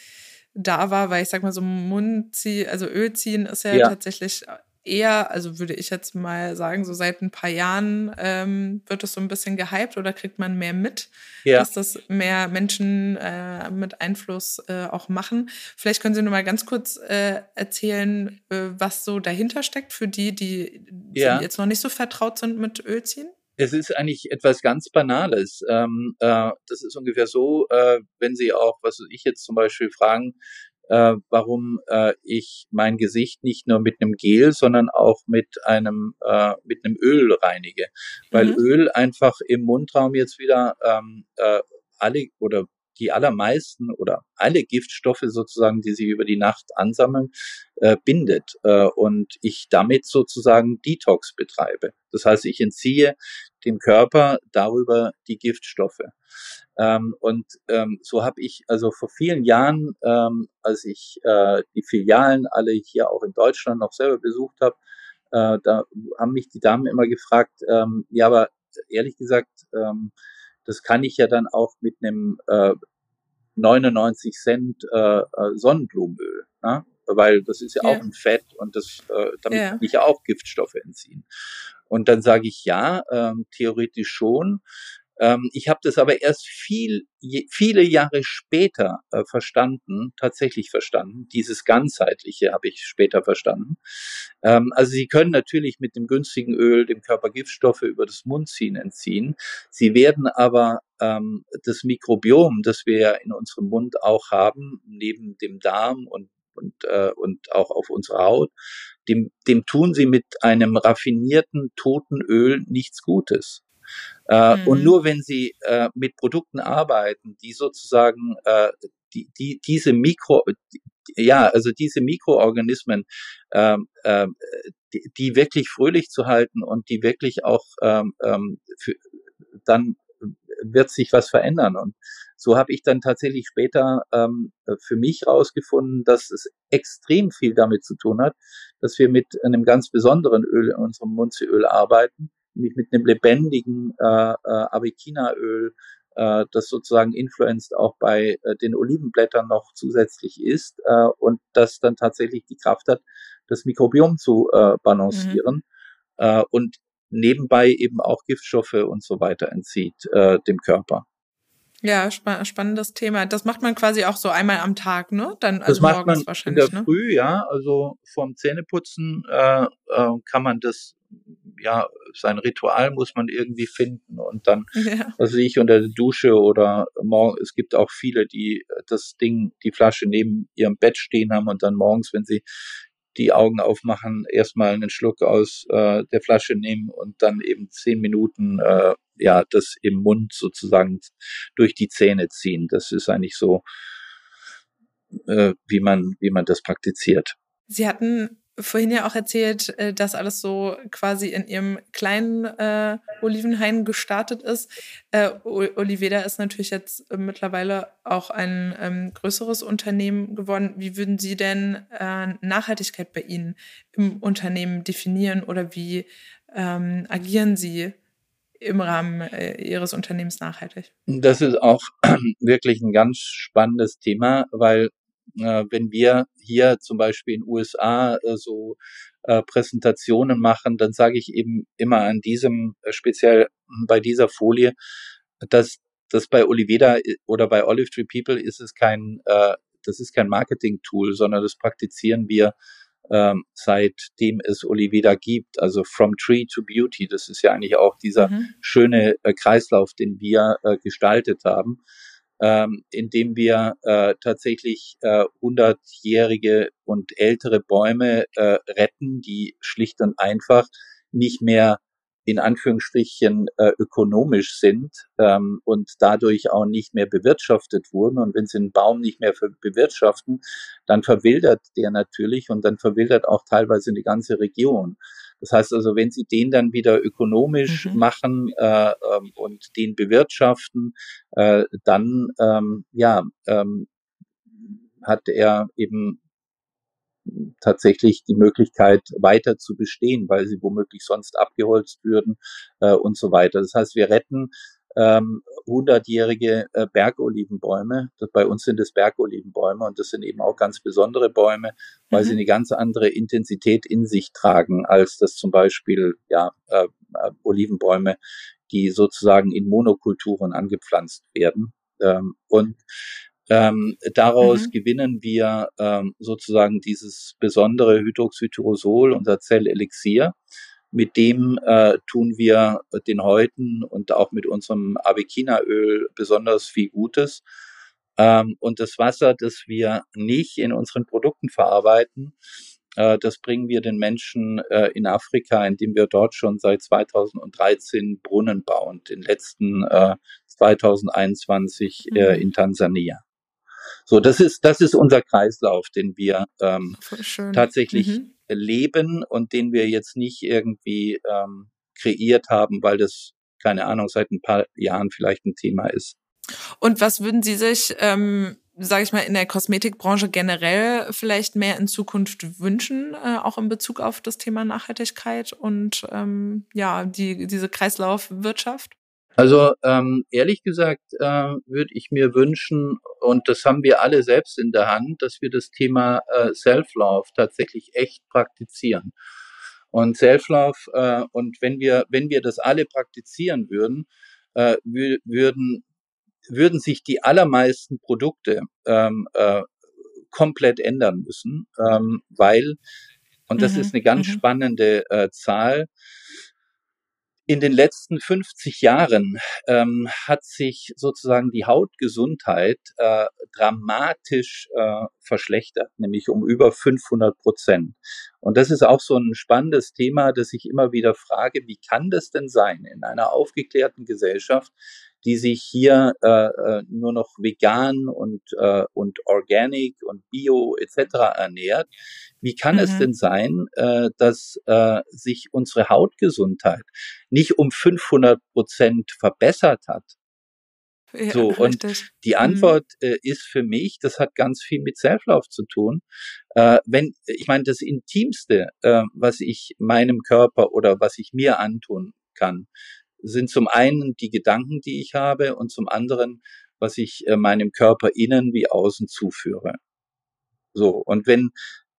da war, weil ich sag mal so Mund ziehen, also Öl ziehen ist ja, ja. tatsächlich eher, also würde ich jetzt mal sagen, so seit ein paar Jahren ähm, wird es so ein bisschen gehypt oder kriegt man mehr mit, ja. dass das mehr Menschen äh, mit Einfluss äh, auch machen. Vielleicht können Sie nur mal ganz kurz äh, erzählen, äh, was so dahinter steckt für die, die, die jetzt noch nicht so vertraut sind mit Ölziehen. Es ist eigentlich etwas ganz Banales. Ähm, äh, das ist ungefähr so, äh, wenn Sie auch, was ich jetzt zum Beispiel fragen, äh, warum äh, ich mein Gesicht nicht nur mit einem Gel, sondern auch mit einem äh, mit einem Öl reinige, weil mhm. Öl einfach im Mundraum jetzt wieder ähm, äh, alle oder die allermeisten oder alle Giftstoffe sozusagen, die sich über die Nacht ansammeln, äh, bindet äh, und ich damit sozusagen Detox betreibe. Das heißt, ich entziehe dem Körper darüber die Giftstoffe. Ähm, und ähm, so habe ich also vor vielen Jahren, ähm, als ich äh, die Filialen alle hier auch in Deutschland noch selber besucht habe, äh, da haben mich die Damen immer gefragt, ähm, ja, aber ehrlich gesagt, ähm, das kann ich ja dann auch mit einem äh, 99 Cent äh, äh, Sonnenblumenöl. Ne? weil das ist ja, ja. auch ein Fett und das, äh, damit ja. kann ich ja auch Giftstoffe entziehen. Und dann sage ich ja, ähm, theoretisch schon. Ähm, ich habe das aber erst viel, viele Jahre später äh, verstanden, tatsächlich verstanden. Dieses ganzheitliche habe ich später verstanden. Ähm, also Sie können natürlich mit dem günstigen Öl dem Körper Giftstoffe über das Mundziehen entziehen. Sie werden aber ähm, das Mikrobiom, das wir ja in unserem Mund auch haben, neben dem Darm und und, äh, und auch auf unserer Haut, dem, dem tun sie mit einem raffinierten toten Öl nichts Gutes. Äh, mhm. Und nur wenn Sie äh, mit Produkten arbeiten, die sozusagen äh, die, die, diese Mikro, die, ja, also diese Mikroorganismen, ähm, ähm, die, die wirklich fröhlich zu halten und die wirklich auch ähm, ähm, für, dann wird sich was verändern. Und so habe ich dann tatsächlich später ähm, für mich rausgefunden, dass es extrem viel damit zu tun hat, dass wir mit einem ganz besonderen Öl in unserem Munzeöl arbeiten, nämlich mit einem lebendigen äh, äh, Avicinaöl, äh, das sozusagen influenced auch bei äh, den Olivenblättern noch zusätzlich ist äh, und das dann tatsächlich die Kraft hat, das Mikrobiom zu äh, balancieren mhm. äh, und nebenbei eben auch Giftstoffe und so weiter entzieht äh, dem Körper. Ja, spa spannendes Thema. Das macht man quasi auch so einmal am Tag, ne? Dann also das macht man in der ne? Früh, ja. Also vorm Zähneputzen äh, äh, kann man das ja, sein Ritual muss man irgendwie finden und dann, ja. was ich unter der Dusche oder morgen, es gibt auch viele, die das Ding, die Flasche neben ihrem Bett stehen haben und dann morgens, wenn sie die Augen aufmachen, erstmal einen Schluck aus äh, der Flasche nehmen und dann eben zehn Minuten äh, ja das im Mund sozusagen durch die Zähne ziehen. Das ist eigentlich so, äh, wie man wie man das praktiziert. Sie hatten vorhin ja auch erzählt, äh, dass alles so quasi in ihrem kleinen äh, Olivenhain gestartet ist. Äh, Oliveda ist natürlich jetzt mittlerweile auch ein ähm, größeres Unternehmen geworden. Wie würden Sie denn äh, Nachhaltigkeit bei Ihnen im Unternehmen definieren oder wie ähm, agieren Sie im Rahmen äh, Ihres Unternehmens nachhaltig? Das ist auch wirklich ein ganz spannendes Thema, weil äh, wenn wir hier zum Beispiel in USA äh, so äh, Präsentationen machen, dann sage ich eben immer an diesem, äh, speziell bei dieser Folie, dass das bei Oliveda äh, oder bei Olive Tree People ist es kein, äh, das ist kein Marketing-Tool, sondern das praktizieren wir ähm, seitdem es Oliveda gibt, also from tree to beauty. Das ist ja eigentlich auch dieser mhm. schöne äh, Kreislauf, den wir äh, gestaltet haben ähm, indem wir äh, tatsächlich äh, hundertjährige und ältere Bäume äh, retten, die schlicht und einfach nicht mehr in Anführungsstrichen äh, ökonomisch sind ähm, und dadurch auch nicht mehr bewirtschaftet wurden. Und wenn sie einen Baum nicht mehr bewirtschaften, dann verwildert der natürlich und dann verwildert auch teilweise eine ganze Region. Das heißt also, wenn Sie den dann wieder ökonomisch mhm. machen äh, ähm, und den bewirtschaften, äh, dann ähm, ja ähm, hat er eben tatsächlich die Möglichkeit weiter zu bestehen, weil sie womöglich sonst abgeholzt würden äh, und so weiter. Das heißt, wir retten ähm, hundertjährige äh, Bergolivenbäume. Das, bei uns sind es Bergolivenbäume und das sind eben auch ganz besondere Bäume, weil mhm. sie eine ganz andere Intensität in sich tragen als das zum Beispiel ja äh, äh, Olivenbäume, die sozusagen in Monokulturen angepflanzt werden. Ähm, und ähm, daraus mhm. gewinnen wir ähm, sozusagen dieses besondere Hydroxytyrosol, unser Zellelixier. Mit dem äh, tun wir den Häuten und auch mit unserem Avicinaöl besonders viel Gutes. Ähm, und das Wasser, das wir nicht in unseren Produkten verarbeiten, äh, das bringen wir den Menschen äh, in Afrika, indem wir dort schon seit 2013 Brunnen bauen, den letzten äh, 2021 äh, mhm. in Tansania. So, das ist, das ist unser Kreislauf, den wir ähm, tatsächlich mhm leben und den wir jetzt nicht irgendwie ähm, kreiert haben, weil das, keine Ahnung, seit ein paar Jahren vielleicht ein Thema ist. Und was würden Sie sich, ähm, sage ich mal, in der Kosmetikbranche generell vielleicht mehr in Zukunft wünschen, äh, auch in Bezug auf das Thema Nachhaltigkeit und ähm, ja, die, diese Kreislaufwirtschaft? Also ähm, ehrlich gesagt äh, würde ich mir wünschen, und das haben wir alle selbst in der Hand, dass wir das Thema äh, Self-Love tatsächlich echt praktizieren. Und Self-Love, äh, und wenn wir, wenn wir das alle praktizieren würden, äh, würden, würden sich die allermeisten Produkte ähm, äh, komplett ändern müssen, ähm, weil, und das mhm. ist eine ganz mhm. spannende äh, Zahl, in den letzten 50 Jahren ähm, hat sich sozusagen die Hautgesundheit äh, dramatisch äh, verschlechtert, nämlich um über 500 Prozent. Und das ist auch so ein spannendes Thema, das ich immer wieder frage, wie kann das denn sein in einer aufgeklärten Gesellschaft, die sich hier äh, äh, nur noch vegan und, äh, und organic und bio etc. ernährt. Wie kann mhm. es denn sein, äh, dass äh, sich unsere Hautgesundheit nicht um 500 Prozent verbessert hat? Ja, so, und die mhm. Antwort äh, ist für mich, das hat ganz viel mit Self-Love zu tun. Äh, wenn, ich meine, das Intimste, äh, was ich meinem Körper oder was ich mir antun kann, sind zum einen die Gedanken, die ich habe und zum anderen, was ich äh, meinem Körper innen wie außen zuführe. So, und wenn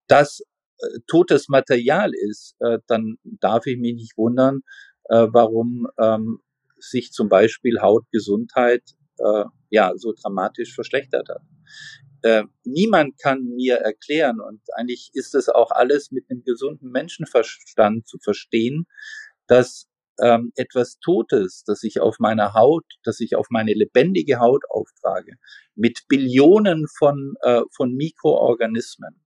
das äh, totes Material ist, äh, dann darf ich mich nicht wundern, warum ähm, sich zum Beispiel Hautgesundheit ja so dramatisch verschlechtert hat. Niemand kann mir erklären, und eigentlich ist es auch alles mit einem gesunden Menschenverstand zu verstehen, dass ähm, etwas Totes, das ich auf meiner Haut, das ich auf meine lebendige Haut auftrage, mit Billionen von, äh, von Mikroorganismen,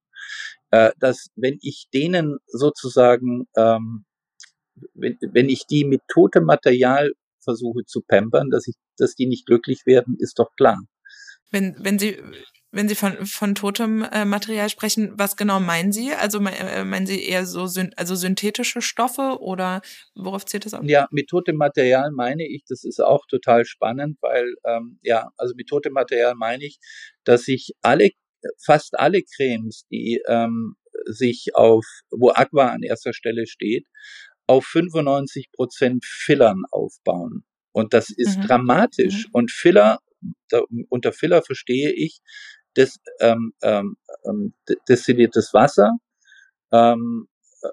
äh, dass wenn ich denen sozusagen, ähm, wenn, wenn ich die mit totem Material versuche zu pampern, dass ich, dass die nicht glücklich werden, ist doch klar. Wenn, wenn Sie wenn Sie von, von totem äh, Material sprechen, was genau meinen Sie? Also äh, meinen Sie eher so also synthetische Stoffe oder worauf zählt das auch? Ja, mit totem Material meine ich, das ist auch total spannend, weil ähm, ja, also mit totem Material meine ich, dass ich alle, fast alle Cremes, die ähm, sich auf, wo Aqua an erster Stelle steht, auf 95 Prozent Fillern aufbauen. Und das ist mhm. dramatisch. Mhm. Und Filler, da, unter Filler verstehe ich des, ähm, ähm, ähm destilliertes Wasser. Ähm,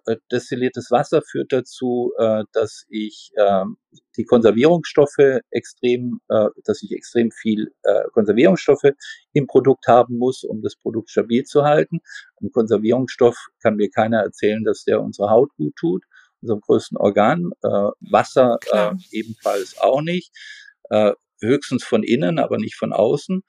äh, destilliertes Wasser führt dazu, äh, dass ich äh, die Konservierungsstoffe extrem, äh, dass ich extrem viel äh, Konservierungsstoffe im Produkt haben muss, um das Produkt stabil zu halten. Ein Konservierungsstoff kann mir keiner erzählen, dass der unsere Haut gut tut, unserem größten Organ. Äh, Wasser äh, ebenfalls auch nicht. Äh, höchstens von innen, aber nicht von außen.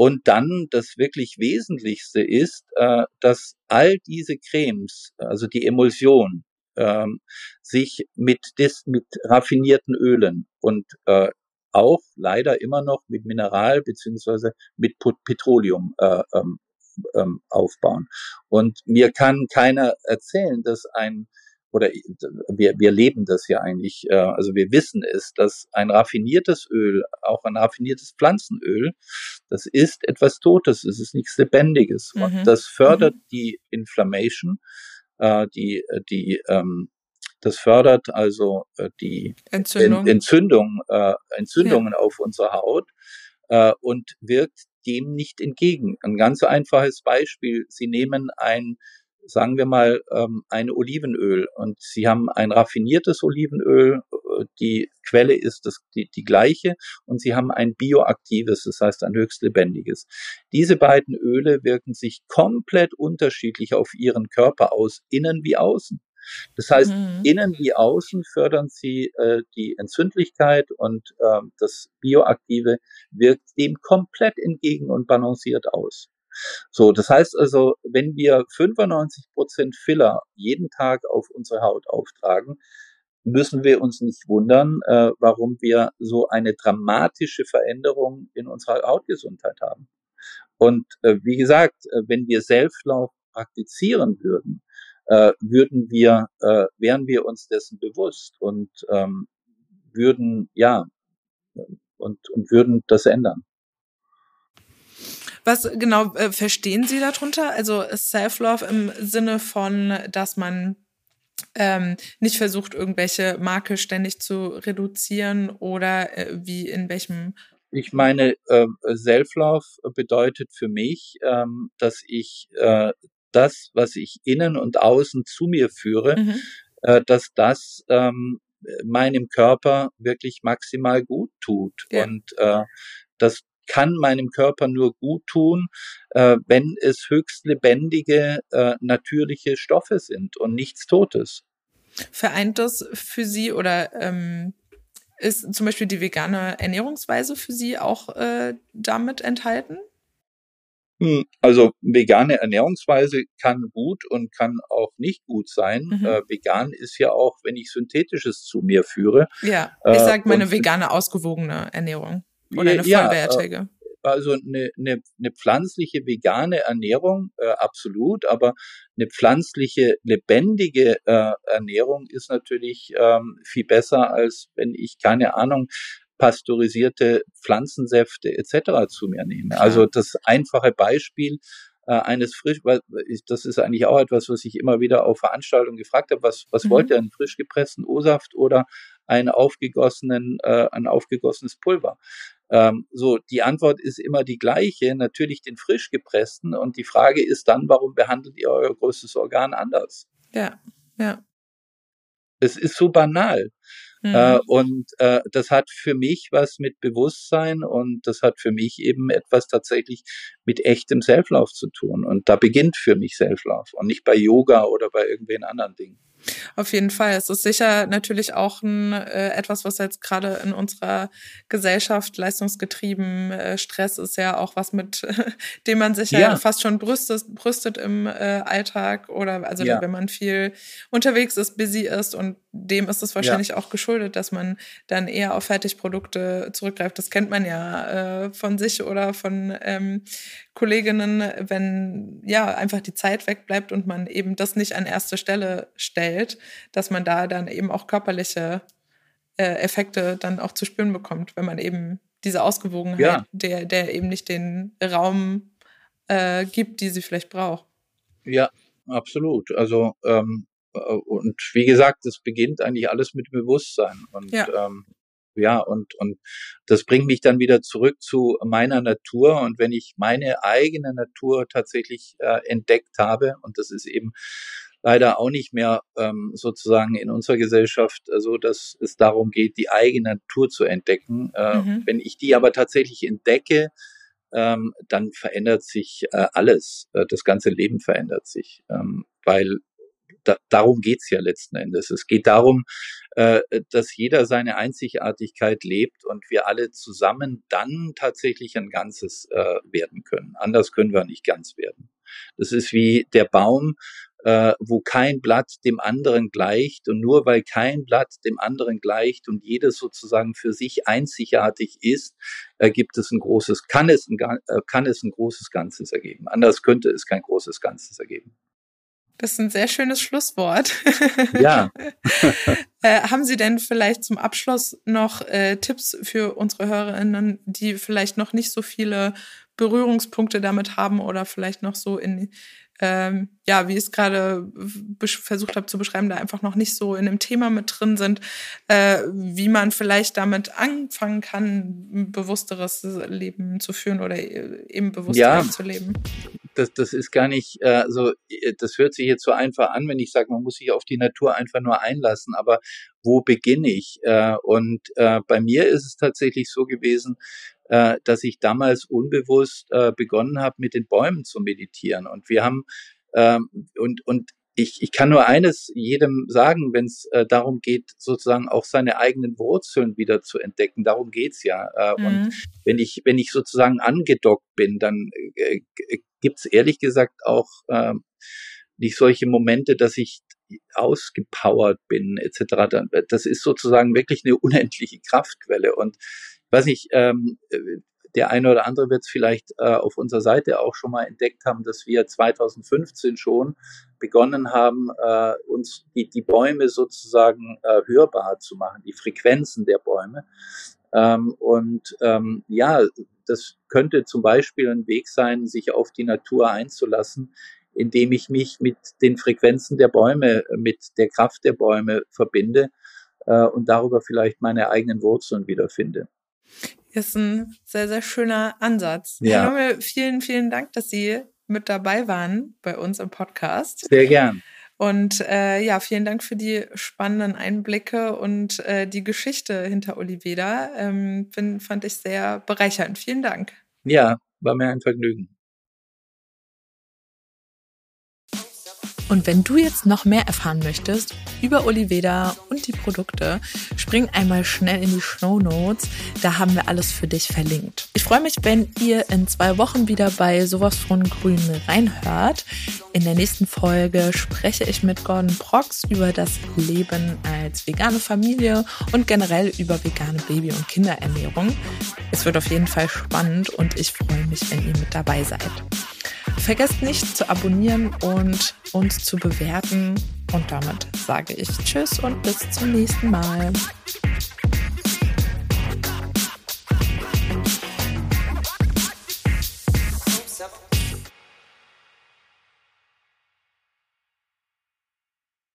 Und dann das wirklich Wesentlichste ist, äh, dass all diese Cremes, also die Emulsion, ähm, sich mit, des, mit raffinierten Ölen und äh, auch leider immer noch mit Mineral beziehungsweise mit Petroleum äh, ähm, ähm, aufbauen. Und mir kann keiner erzählen, dass ein oder wir, wir leben das ja eigentlich, äh, also wir wissen es, dass ein raffiniertes Öl, auch ein raffiniertes Pflanzenöl, das ist etwas Totes, es ist nichts Lebendiges. Mhm. Und das fördert mhm. die Inflammation, äh, die, die, ähm, das fördert also äh, die Entzündung. Entzündung, äh, Entzündungen ja. auf unserer Haut äh, und wirkt dem nicht entgegen. Ein ganz einfaches Beispiel. Sie nehmen ein sagen wir mal, ähm, ein Olivenöl und Sie haben ein raffiniertes Olivenöl, äh, die Quelle ist das, die, die gleiche und Sie haben ein bioaktives, das heißt ein höchst lebendiges. Diese beiden Öle wirken sich komplett unterschiedlich auf Ihren Körper aus, innen wie außen. Das heißt, mhm. innen wie außen fördern sie äh, die Entzündlichkeit und äh, das Bioaktive wirkt dem komplett entgegen und balanciert aus. So, das heißt also, wenn wir 95 Prozent Filler jeden Tag auf unsere Haut auftragen, müssen wir uns nicht wundern, äh, warum wir so eine dramatische Veränderung in unserer Hautgesundheit haben. Und äh, wie gesagt, äh, wenn wir Selbstlauf praktizieren würden, äh, würden wir, äh, wären wir uns dessen bewusst und ähm, würden, ja, und, und würden das ändern. Was genau äh, verstehen Sie darunter? Also Self-Love im Sinne von, dass man ähm, nicht versucht, irgendwelche Marke ständig zu reduzieren oder äh, wie in welchem ich meine, äh, Self-Love bedeutet für mich, ähm, dass ich äh, das, was ich innen und außen zu mir führe, mhm. äh, dass das ähm, meinem Körper wirklich maximal gut tut. Ja. Und äh, das kann meinem Körper nur gut tun, äh, wenn es höchst lebendige, äh, natürliche Stoffe sind und nichts Totes. Vereint das für Sie oder ähm, ist zum Beispiel die vegane Ernährungsweise für Sie auch äh, damit enthalten? Hm, also vegane Ernährungsweise kann gut und kann auch nicht gut sein. Mhm. Äh, vegan ist ja auch, wenn ich synthetisches zu mir führe. Ja, ich äh, sage meine vegane ausgewogene Ernährung oder eine vollwertige. Ja, also eine, eine, eine pflanzliche vegane Ernährung, äh, absolut, aber eine pflanzliche lebendige äh, Ernährung ist natürlich ähm, viel besser, als wenn ich keine Ahnung pasteurisierte Pflanzensäfte etc. zu mir nehme. Also das einfache Beispiel äh, eines frisch, das ist eigentlich auch etwas, was ich immer wieder auf Veranstaltungen gefragt habe, was, was mhm. wollt ihr, einen frisch gepressten O-Saft oder einen aufgegossenen, äh, ein aufgegossenes Pulver? Ähm, so, die Antwort ist immer die gleiche, natürlich den frisch gepressten. Und die Frage ist dann, warum behandelt ihr euer größtes Organ anders? Ja, ja. Es ist so banal. Mhm. Äh, und äh, das hat für mich was mit Bewusstsein und das hat für mich eben etwas tatsächlich mit echtem Self-Love zu tun. Und da beginnt für mich Self-Love und nicht bei Yoga oder bei irgendwelchen anderen Dingen. Auf jeden Fall. Es ist sicher natürlich auch ein, äh, etwas, was jetzt gerade in unserer Gesellschaft leistungsgetrieben, äh, Stress ist ja auch was mit, dem man sich ja, ja fast schon brüstet, brüstet im äh, Alltag oder also ja. wenn man viel unterwegs ist, busy ist und dem ist es wahrscheinlich ja. auch geschuldet, dass man dann eher auf Fertigprodukte zurückgreift. Das kennt man ja äh, von sich oder von ähm, Kolleginnen, wenn ja einfach die Zeit wegbleibt und man eben das nicht an erste Stelle stellt, dass man da dann eben auch körperliche äh, Effekte dann auch zu spüren bekommt, wenn man eben diese Ausgewogenheit, ja. der, der eben nicht den Raum äh, gibt, die sie vielleicht braucht. Ja, absolut. Also ähm, äh, und wie gesagt, es beginnt eigentlich alles mit Bewusstsein. Und ja. ähm, ja, und, und das bringt mich dann wieder zurück zu meiner Natur. Und wenn ich meine eigene Natur tatsächlich äh, entdeckt habe, und das ist eben leider auch nicht mehr ähm, sozusagen in unserer Gesellschaft so, also, dass es darum geht, die eigene Natur zu entdecken. Äh, mhm. Wenn ich die aber tatsächlich entdecke, ähm, dann verändert sich äh, alles. Äh, das ganze Leben verändert sich, ähm, weil da, darum geht's ja letzten Endes. Es geht darum, äh, dass jeder seine Einzigartigkeit lebt und wir alle zusammen dann tatsächlich ein Ganzes äh, werden können. Anders können wir nicht ganz werden. Das ist wie der Baum, äh, wo kein Blatt dem anderen gleicht und nur weil kein Blatt dem anderen gleicht und jedes sozusagen für sich einzigartig ist, äh, gibt es ein großes, kann es ein, äh, kann es ein großes Ganzes ergeben. Anders könnte es kein großes Ganzes ergeben. Das ist ein sehr schönes Schlusswort. Ja. äh, haben Sie denn vielleicht zum Abschluss noch äh, Tipps für unsere Hörerinnen, die vielleicht noch nicht so viele Berührungspunkte damit haben oder vielleicht noch so in ähm, ja, wie ich es gerade versucht habe zu beschreiben, da einfach noch nicht so in dem Thema mit drin sind, äh, wie man vielleicht damit anfangen kann, ein bewussteres Leben zu führen oder äh, eben bewusster ja, zu leben. Das, das ist gar nicht, äh, also das hört sich jetzt so einfach an, wenn ich sage, man muss sich auf die Natur einfach nur einlassen, aber wo beginne ich? Äh, und äh, bei mir ist es tatsächlich so gewesen, äh, dass ich damals unbewusst äh, begonnen habe, mit den Bäumen zu meditieren. Und wir haben ähm, und und ich, ich kann nur eines jedem sagen, wenn es äh, darum geht, sozusagen auch seine eigenen Wurzeln wieder zu entdecken. Darum geht's ja. Äh, mhm. Und wenn ich, wenn ich sozusagen angedockt bin, dann äh, gibt's ehrlich gesagt auch äh, nicht solche Momente, dass ich ausgepowert bin, etc. Das ist sozusagen wirklich eine unendliche Kraftquelle. Und weiß nicht, ähm, der eine oder andere wird es vielleicht äh, auf unserer Seite auch schon mal entdeckt haben, dass wir 2015 schon begonnen haben, äh, uns die, die Bäume sozusagen äh, hörbar zu machen, die Frequenzen der Bäume. Ähm, und ähm, ja, das könnte zum Beispiel ein Weg sein, sich auf die Natur einzulassen, indem ich mich mit den Frequenzen der Bäume, mit der Kraft der Bäume verbinde äh, und darüber vielleicht meine eigenen Wurzeln wiederfinde. Ist ein sehr, sehr schöner Ansatz. Ja. Herr Lommel, vielen, vielen Dank, dass Sie mit dabei waren bei uns im Podcast. Sehr gern. Und äh, ja, vielen Dank für die spannenden Einblicke und äh, die Geschichte hinter Oliveda. Ähm, find, fand ich sehr bereichernd. Vielen Dank. Ja, war mir ein Vergnügen. Und wenn du jetzt noch mehr erfahren möchtest über Oliveda und die Produkte, spring einmal schnell in die Show Notes. Da haben wir alles für dich verlinkt. Ich freue mich, wenn ihr in zwei Wochen wieder bei sowas von Grün reinhört. In der nächsten Folge spreche ich mit Gordon Prox über das Leben als vegane Familie und generell über vegane Baby- und Kinderernährung. Es wird auf jeden Fall spannend und ich freue mich, wenn ihr mit dabei seid. Vergesst nicht zu abonnieren und uns zu bewerten. Und damit sage ich Tschüss und bis zum nächsten Mal.